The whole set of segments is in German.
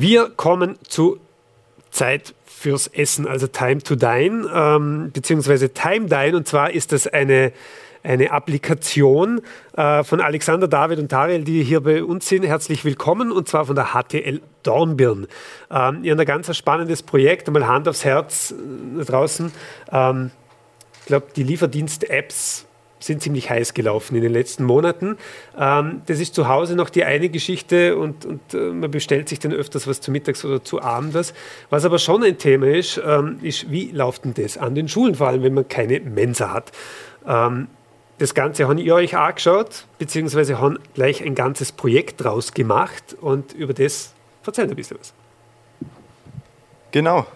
Wir kommen zu Zeit fürs Essen, also Time to Dine, ähm, beziehungsweise Time Dine. Und zwar ist das eine, eine Applikation äh, von Alexander, David und Tariel, die hier bei uns sind. Herzlich willkommen und zwar von der HTL Dornbirn. Ähm, ihr habt ein ganz spannendes Projekt, einmal Hand aufs Herz äh, draußen. Ähm, ich glaube, die Lieferdienst-Apps sind ziemlich heiß gelaufen in den letzten Monaten. Ähm, das ist zu Hause noch die eine Geschichte und, und äh, man bestellt sich dann öfters was zu Mittags oder zu Abends. Was aber schon ein Thema ist, ähm, ist, wie läuft denn das an den Schulen, vor allem wenn man keine Mensa hat. Ähm, das Ganze haben ihr euch angeschaut, beziehungsweise haben gleich ein ganzes Projekt draus gemacht und über das erzählt ein bisschen was. Genau.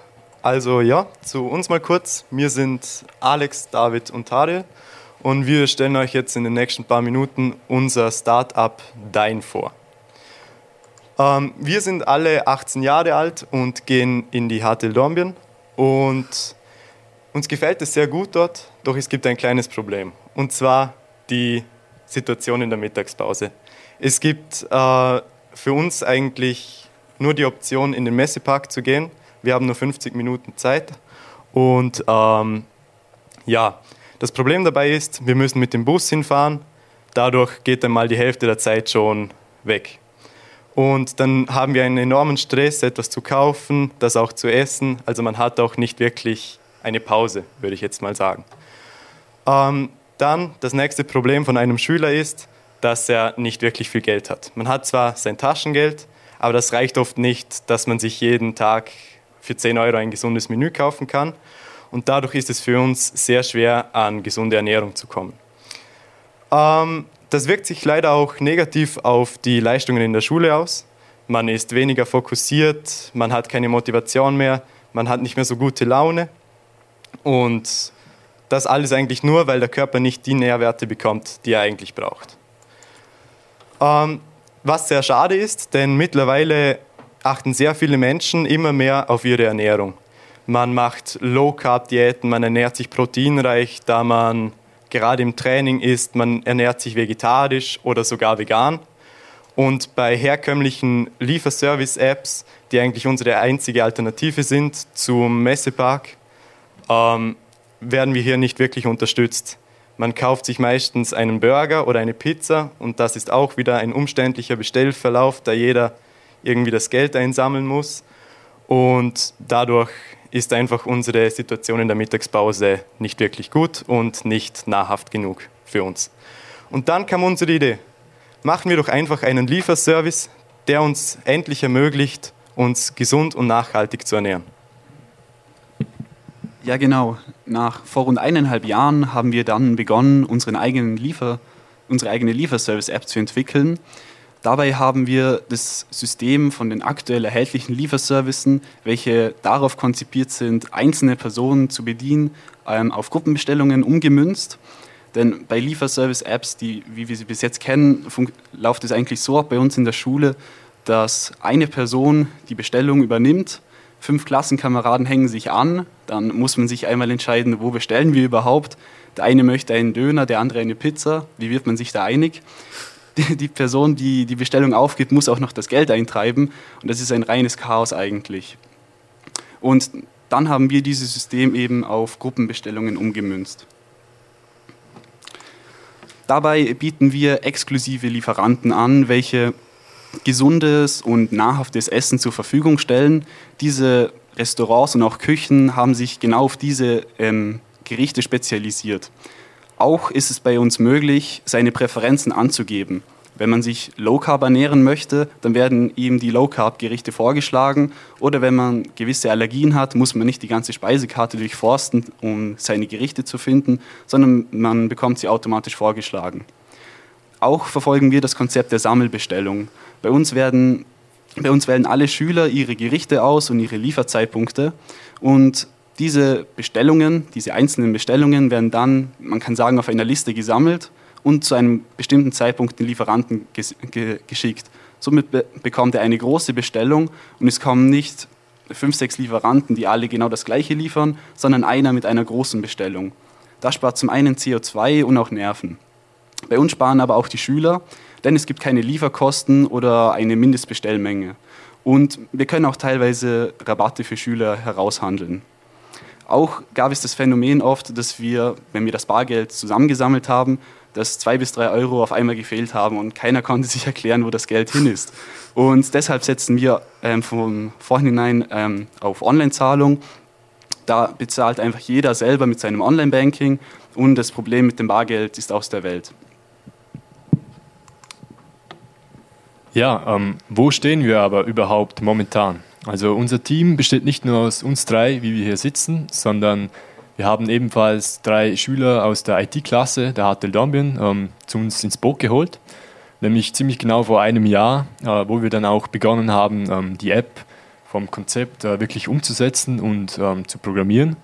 Also ja, zu uns mal kurz. Wir sind Alex, David und Tare und wir stellen euch jetzt in den nächsten paar Minuten unser Startup Dein vor. Ähm, wir sind alle 18 Jahre alt und gehen in die HTL Dornbirn und uns gefällt es sehr gut dort, doch es gibt ein kleines Problem und zwar die Situation in der Mittagspause. Es gibt äh, für uns eigentlich nur die Option, in den Messepark zu gehen. Wir haben nur 50 Minuten Zeit und ähm, ja, das Problem dabei ist, wir müssen mit dem Bus hinfahren. Dadurch geht dann mal die Hälfte der Zeit schon weg. Und dann haben wir einen enormen Stress, etwas zu kaufen, das auch zu essen. Also man hat auch nicht wirklich eine Pause, würde ich jetzt mal sagen. Ähm, dann das nächste Problem von einem Schüler ist, dass er nicht wirklich viel Geld hat. Man hat zwar sein Taschengeld, aber das reicht oft nicht, dass man sich jeden Tag für 10 Euro ein gesundes Menü kaufen kann und dadurch ist es für uns sehr schwer, an gesunde Ernährung zu kommen. Ähm, das wirkt sich leider auch negativ auf die Leistungen in der Schule aus. Man ist weniger fokussiert, man hat keine Motivation mehr, man hat nicht mehr so gute Laune und das alles eigentlich nur, weil der Körper nicht die Nährwerte bekommt, die er eigentlich braucht. Ähm, was sehr schade ist, denn mittlerweile achten sehr viele Menschen immer mehr auf ihre Ernährung. Man macht Low-Carb-Diäten, man ernährt sich proteinreich, da man gerade im Training ist, man ernährt sich vegetarisch oder sogar vegan. Und bei herkömmlichen Lieferservice-Apps, die eigentlich unsere einzige Alternative sind zum Messepark, ähm, werden wir hier nicht wirklich unterstützt. Man kauft sich meistens einen Burger oder eine Pizza und das ist auch wieder ein umständlicher Bestellverlauf, da jeder irgendwie das Geld einsammeln muss. Und dadurch ist einfach unsere Situation in der Mittagspause nicht wirklich gut und nicht nahrhaft genug für uns. Und dann kam unsere Idee, machen wir doch einfach einen Lieferservice, der uns endlich ermöglicht, uns gesund und nachhaltig zu ernähren. Ja, genau. Nach vor rund eineinhalb Jahren haben wir dann begonnen, unseren eigenen Liefer, unsere eigene Lieferservice-App zu entwickeln. Dabei haben wir das System von den aktuell erhältlichen Lieferservicen, welche darauf konzipiert sind, einzelne Personen zu bedienen, ähm, auf Gruppenbestellungen umgemünzt. Denn bei Lieferservice-Apps, wie wir sie bis jetzt kennen, läuft es eigentlich so ab bei uns in der Schule, dass eine Person die Bestellung übernimmt, fünf Klassenkameraden hängen sich an, dann muss man sich einmal entscheiden, wo bestellen wir überhaupt. Der eine möchte einen Döner, der andere eine Pizza. Wie wird man sich da einig? Die, Person, die die Bestellung aufgibt, muss auch noch das Geld eintreiben. Und das ist ein reines Chaos eigentlich. Und dann haben wir dieses System eben auf Gruppenbestellungen umgemünzt. Dabei bieten wir exklusive Lieferanten an, welche gesundes und nahrhaftes Essen zur Verfügung stellen. Diese Restaurants und auch Küchen haben sich genau auf diese ähm, Gerichte spezialisiert. Auch ist es bei uns möglich, seine Präferenzen anzugeben. Wenn man sich Low Carb ernähren möchte, dann werden ihm die Low Carb Gerichte vorgeschlagen. Oder wenn man gewisse Allergien hat, muss man nicht die ganze Speisekarte durchforsten, um seine Gerichte zu finden, sondern man bekommt sie automatisch vorgeschlagen. Auch verfolgen wir das Konzept der Sammelbestellung. Bei uns werden bei uns wählen alle Schüler ihre Gerichte aus und ihre Lieferzeitpunkte und diese Bestellungen, diese einzelnen Bestellungen werden dann, man kann sagen, auf einer Liste gesammelt und zu einem bestimmten Zeitpunkt den Lieferanten ges ge geschickt. Somit be bekommt er eine große Bestellung und es kommen nicht fünf, sechs Lieferanten, die alle genau das gleiche liefern, sondern einer mit einer großen Bestellung. Das spart zum einen CO2 und auch Nerven. Bei uns sparen aber auch die Schüler, denn es gibt keine Lieferkosten oder eine Mindestbestellmenge. Und wir können auch teilweise Rabatte für Schüler heraushandeln. Auch gab es das Phänomen oft, dass wir, wenn wir das Bargeld zusammengesammelt haben, dass zwei bis drei Euro auf einmal gefehlt haben und keiner konnte sich erklären, wo das Geld hin ist. Und deshalb setzen wir ähm, vom Vorhinein ähm, auf Online-Zahlung. Da bezahlt einfach jeder selber mit seinem Online-Banking und das Problem mit dem Bargeld ist aus der Welt. Ja, ähm, wo stehen wir aber überhaupt momentan? Also unser Team besteht nicht nur aus uns drei, wie wir hier sitzen, sondern wir haben ebenfalls drei Schüler aus der IT-Klasse der HTL Dornbirn ähm, zu uns ins Boot geholt, nämlich ziemlich genau vor einem Jahr, äh, wo wir dann auch begonnen haben, ähm, die App vom Konzept äh, wirklich umzusetzen und ähm, zu programmieren.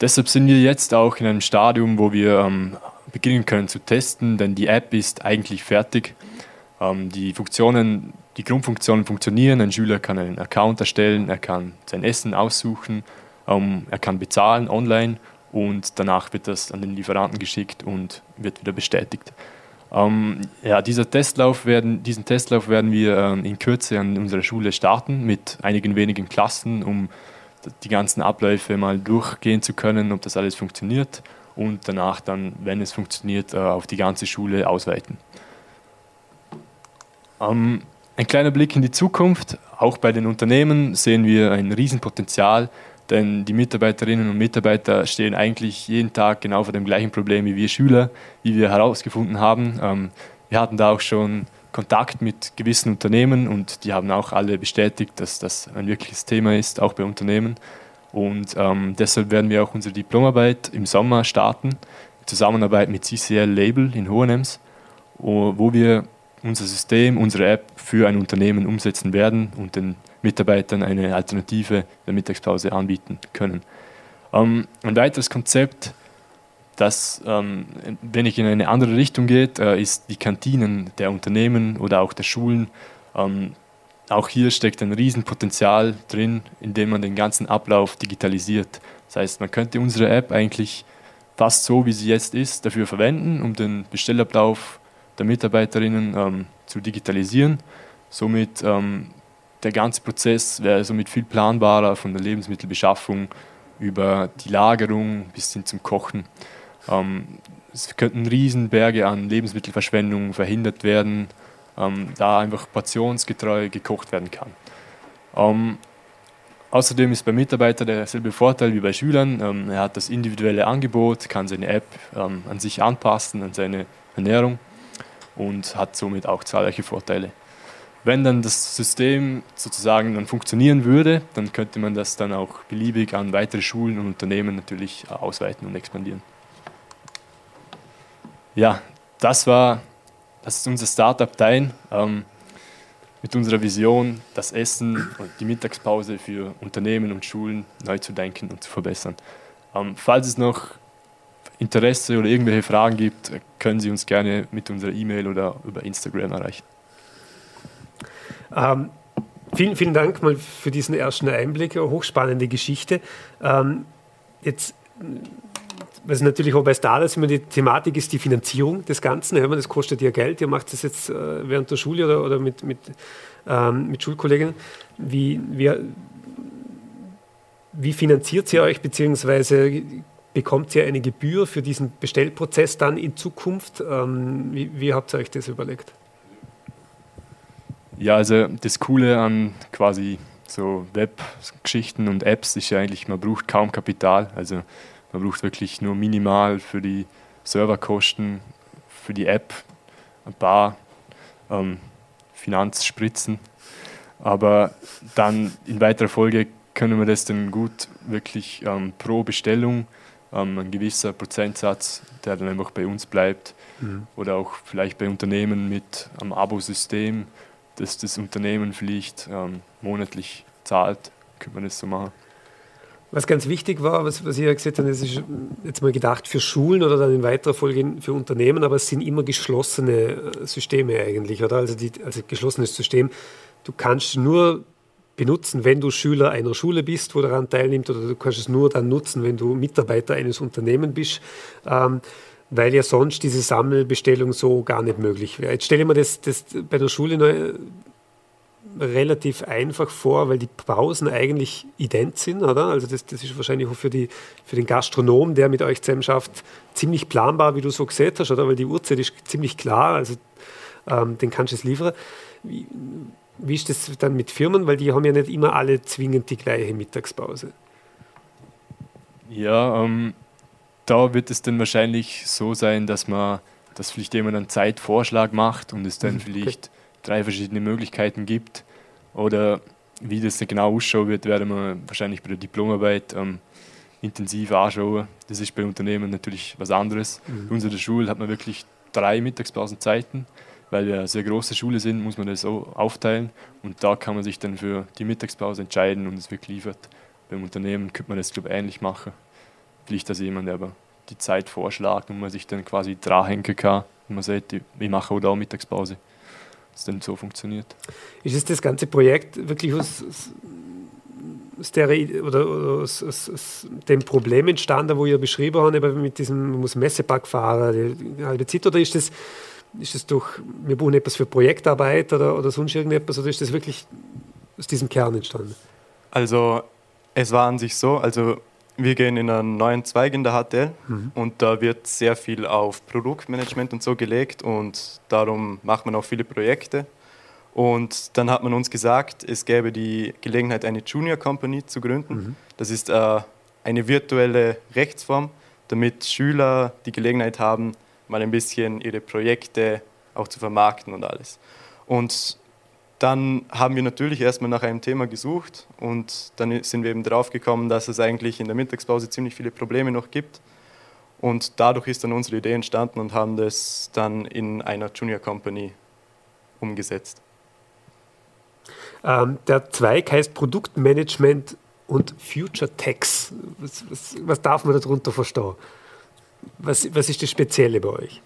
Deshalb sind wir jetzt auch in einem Stadium, wo wir ähm, beginnen können zu testen, denn die App ist eigentlich fertig. Ähm, die Funktionen, die Grundfunktionen funktionieren. Ein Schüler kann einen Account erstellen, er kann sein Essen aussuchen, ähm, er kann bezahlen online und danach wird das an den Lieferanten geschickt und wird wieder bestätigt. Ähm, ja, dieser Testlauf werden, diesen Testlauf werden wir ähm, in Kürze an unserer Schule starten mit einigen wenigen Klassen, um die ganzen Abläufe mal durchgehen zu können, ob das alles funktioniert und danach dann, wenn es funktioniert, äh, auf die ganze Schule ausweiten. Ähm, ein kleiner Blick in die Zukunft. Auch bei den Unternehmen sehen wir ein Riesenpotenzial, denn die Mitarbeiterinnen und Mitarbeiter stehen eigentlich jeden Tag genau vor dem gleichen Problem wie wir Schüler, wie wir herausgefunden haben. Ähm, wir hatten da auch schon Kontakt mit gewissen Unternehmen und die haben auch alle bestätigt, dass das ein wirkliches Thema ist, auch bei Unternehmen. Und ähm, deshalb werden wir auch unsere Diplomarbeit im Sommer starten, in Zusammenarbeit mit CCL Label in Hohenems, wo wir unser System, unsere App für ein Unternehmen umsetzen werden und den Mitarbeitern eine Alternative der Mittagspause anbieten können. Ähm, ein weiteres Konzept, das ähm, wenn ich in eine andere Richtung geht, äh, ist die Kantinen der Unternehmen oder auch der Schulen. Ähm, auch hier steckt ein Riesenpotenzial drin, indem man den ganzen Ablauf digitalisiert. Das heißt, man könnte unsere App eigentlich fast so, wie sie jetzt ist, dafür verwenden, um den Bestellablauf der Mitarbeiterinnen ähm, zu digitalisieren. Somit ähm, der ganze Prozess wäre somit viel planbarer von der Lebensmittelbeschaffung über die Lagerung bis hin zum Kochen. Ähm, es könnten Riesenberge an Lebensmittelverschwendung verhindert werden, ähm, da einfach portionsgetreu gekocht werden kann. Ähm, außerdem ist beim Mitarbeiter derselbe Vorteil wie bei Schülern. Ähm, er hat das individuelle Angebot, kann seine App an sich anpassen, an seine Ernährung und hat somit auch zahlreiche Vorteile. Wenn dann das System sozusagen dann funktionieren würde, dann könnte man das dann auch beliebig an weitere Schulen und Unternehmen natürlich ausweiten und expandieren. Ja, das war das ist unser Startup Dein ähm, mit unserer Vision, das Essen und die Mittagspause für Unternehmen und Schulen neu zu denken und zu verbessern. Ähm, falls es noch Interesse oder irgendwelche Fragen gibt, können Sie uns gerne mit unserer E-Mail oder über Instagram erreichen. Ähm, vielen, vielen Dank mal für diesen ersten Einblick, hochspannende Geschichte. Ähm, jetzt, was natürlich auch bei Stardust immer die Thematik ist, die Finanzierung des Ganzen. Ja, das kostet ja Geld. Ihr macht das jetzt äh, während der Schule oder, oder mit, mit, ähm, mit Schulkolleginnen. Wie, wie, wie finanziert ihr euch, beziehungsweise Bekommt ihr eine Gebühr für diesen Bestellprozess dann in Zukunft? Ähm, wie, wie habt ihr euch das überlegt? Ja, also das Coole an quasi so Web-Geschichten und Apps ist ja eigentlich, man braucht kaum Kapital. Also man braucht wirklich nur minimal für die Serverkosten, für die App ein paar ähm, Finanzspritzen. Aber dann in weiterer Folge können wir das dann gut wirklich ähm, pro Bestellung ähm, ein gewisser Prozentsatz, der dann einfach bei uns bleibt. Mhm. Oder auch vielleicht bei Unternehmen mit einem Abosystem, dass das Unternehmen vielleicht ähm, monatlich zahlt, könnte man das so machen. Was ganz wichtig war, was, was ich ja gesagt habe, das ist jetzt mal gedacht für Schulen oder dann in weiterer Folge für Unternehmen, aber es sind immer geschlossene äh, Systeme eigentlich, oder? Also, die, also geschlossenes System. Du kannst nur benutzen, wenn du Schüler einer Schule bist, wo daran teilnimmt, oder du kannst es nur dann nutzen, wenn du Mitarbeiter eines Unternehmens bist, ähm, weil ja sonst diese Sammelbestellung so gar nicht möglich wäre. Jetzt stelle ich mir das, das bei der Schule neu, relativ einfach vor, weil die Pausen eigentlich ident sind, oder? Also das, das ist wahrscheinlich auch für, die, für den Gastronom, der mit euch zusammen schafft, ziemlich planbar, wie du so gesehen hast, oder? Weil die Uhrzeit ist ziemlich klar, also ähm, den kannst du es liefern. Wie, wie ist das dann mit Firmen? Weil die haben ja nicht immer alle zwingend die gleiche Mittagspause. Ja, ähm, da wird es dann wahrscheinlich so sein, dass man, dass vielleicht jemand einen Zeitvorschlag macht und es dann mhm, vielleicht okay. drei verschiedene Möglichkeiten gibt. Oder wie das dann genau ausschauen wird, werden wir wahrscheinlich bei der Diplomarbeit ähm, intensiv anschauen. Das ist bei Unternehmen natürlich was anderes. Mhm. Bei unserer Schule hat man wirklich drei Mittagspausenzeiten. Weil wir eine sehr große Schule sind, muss man das so aufteilen. Und da kann man sich dann für die Mittagspause entscheiden und es wird geliefert. Beim Unternehmen könnte man das, glaube ich, ähnlich machen. Vielleicht als jemand, aber die Zeit vorschlägt und man sich dann quasi dranhängen kann und man sagt, ich mache auch da Mittagspause. Das dann so funktioniert. Ist es das ganze Projekt wirklich aus, aus, der, oder, aus, aus, aus, dem Problem entstanden, wo ihr beschrieben habt, mit diesem, man muss Messepack fahren, die halbe Zeit, oder ist das, ist das durch, wir buchen etwas für Projektarbeit oder, oder sonst irgendetwas, oder ist das wirklich aus diesem Kern entstanden? Also es war an sich so, also wir gehen in einen neuen Zweig in der HTL mhm. und da wird sehr viel auf Produktmanagement und so gelegt und darum macht man auch viele Projekte. Und dann hat man uns gesagt, es gäbe die Gelegenheit, eine Junior Company zu gründen. Mhm. Das ist äh, eine virtuelle Rechtsform, damit Schüler die Gelegenheit haben, mal ein bisschen ihre Projekte auch zu vermarkten und alles. Und dann haben wir natürlich erstmal nach einem Thema gesucht und dann sind wir eben drauf gekommen, dass es eigentlich in der Mittagspause ziemlich viele Probleme noch gibt. Und dadurch ist dann unsere Idee entstanden und haben das dann in einer Junior Company umgesetzt. Ähm, der Zweig heißt Produktmanagement und Future Tax. Was, was, was darf man darunter verstehen? Was, was ist das Spezielle bei euch?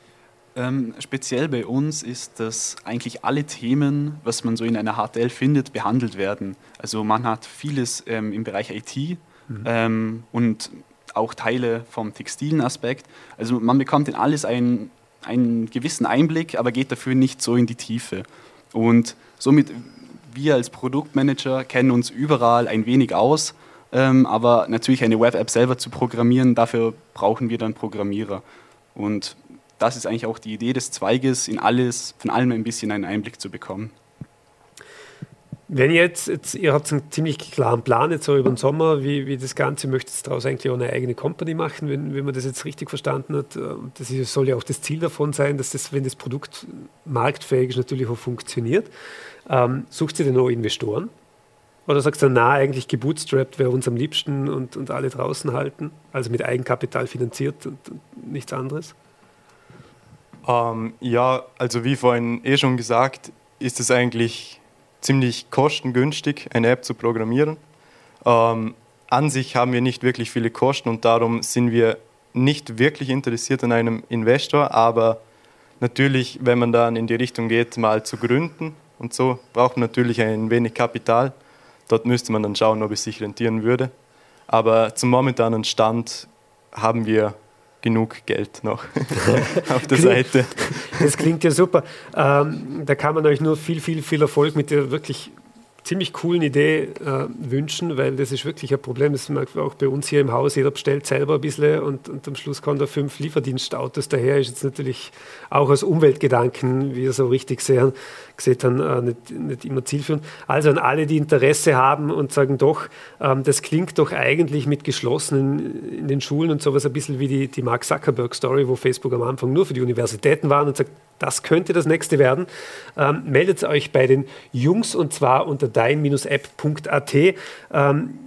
Ähm, speziell bei uns ist, dass eigentlich alle Themen, was man so in einer HTL findet, behandelt werden. Also man hat vieles ähm, im Bereich IT mhm. ähm, und auch Teile vom textilen Aspekt. Also man bekommt in alles einen, einen gewissen Einblick, aber geht dafür nicht so in die Tiefe. Und somit, wir als Produktmanager kennen uns überall ein wenig aus, ähm, aber natürlich eine Web-App selber zu programmieren, dafür brauchen wir dann Programmierer. Und das ist eigentlich auch die Idee des Zweiges, in alles, von allem ein bisschen einen Einblick zu bekommen. Wenn ihr jetzt, jetzt, ihr habt einen ziemlich klaren Plan jetzt so über den Sommer, wie, wie das Ganze, möchtet ihr daraus eigentlich auch eine eigene Company machen, wenn, wenn man das jetzt richtig verstanden hat. Das soll ja auch das Ziel davon sein, dass das, wenn das Produkt marktfähig ist, natürlich auch funktioniert. Ähm, sucht ihr denn auch Investoren? Oder sagst du, na, eigentlich gebootstrapped wäre uns am liebsten und, und alle draußen halten, also mit Eigenkapital finanziert und, und nichts anderes? Ähm, ja, also wie vorhin eh schon gesagt, ist es eigentlich ziemlich kostengünstig, eine App zu programmieren. Ähm, an sich haben wir nicht wirklich viele Kosten und darum sind wir nicht wirklich interessiert an einem Investor, aber natürlich, wenn man dann in die Richtung geht, mal zu gründen und so, braucht man natürlich ein wenig Kapital. Dort müsste man dann schauen, ob es sich rentieren würde. Aber zum momentanen Stand haben wir genug Geld noch auf der Seite. Das klingt ja super. Ähm, da kann man euch nur viel, viel, viel Erfolg mit der wirklich ziemlich coolen Idee äh, wünschen, weil das ist wirklich ein Problem. Das merkt auch bei uns hier im Haus. Jeder bestellt selber ein bisschen und, und am Schluss kommen da fünf Lieferdienstautos daher. Ist jetzt natürlich auch aus Umweltgedanken, wie ihr so richtig sehen, gesehen haben, äh, nicht, nicht, immer zielführend. Also an alle, die Interesse haben und sagen, doch, ähm, das klingt doch eigentlich mit geschlossenen in den Schulen und sowas ein bisschen wie die, die Mark Zuckerberg-Story, wo Facebook am Anfang nur für die Universitäten waren und sagt, das könnte das nächste werden. Ähm, meldet euch bei den Jungs und zwar unter dein-app.at. Ähm,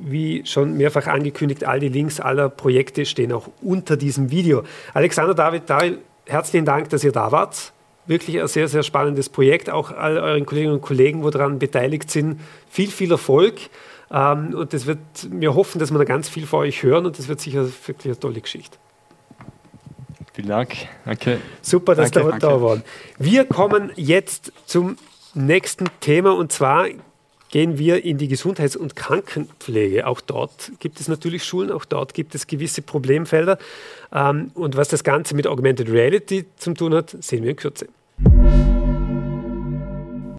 wie schon mehrfach angekündigt, all die Links aller Projekte stehen auch unter diesem Video. Alexander David, Daryl, herzlichen Dank, dass ihr da wart. Wirklich ein sehr, sehr spannendes Projekt. Auch all euren Kolleginnen und Kollegen, wo daran beteiligt sind, viel, viel Erfolg. Ähm, und das wird, wir hoffen, dass wir da ganz viel von euch hören und das wird sicher wirklich eine tolle Geschichte. Vielen Dank. Danke. Super, dass danke, da, da waren. Wir kommen jetzt zum nächsten Thema und zwar gehen wir in die Gesundheits- und Krankenpflege. Auch dort gibt es natürlich Schulen, auch dort gibt es gewisse Problemfelder. Ähm, und was das Ganze mit Augmented Reality zu tun hat, sehen wir in Kürze.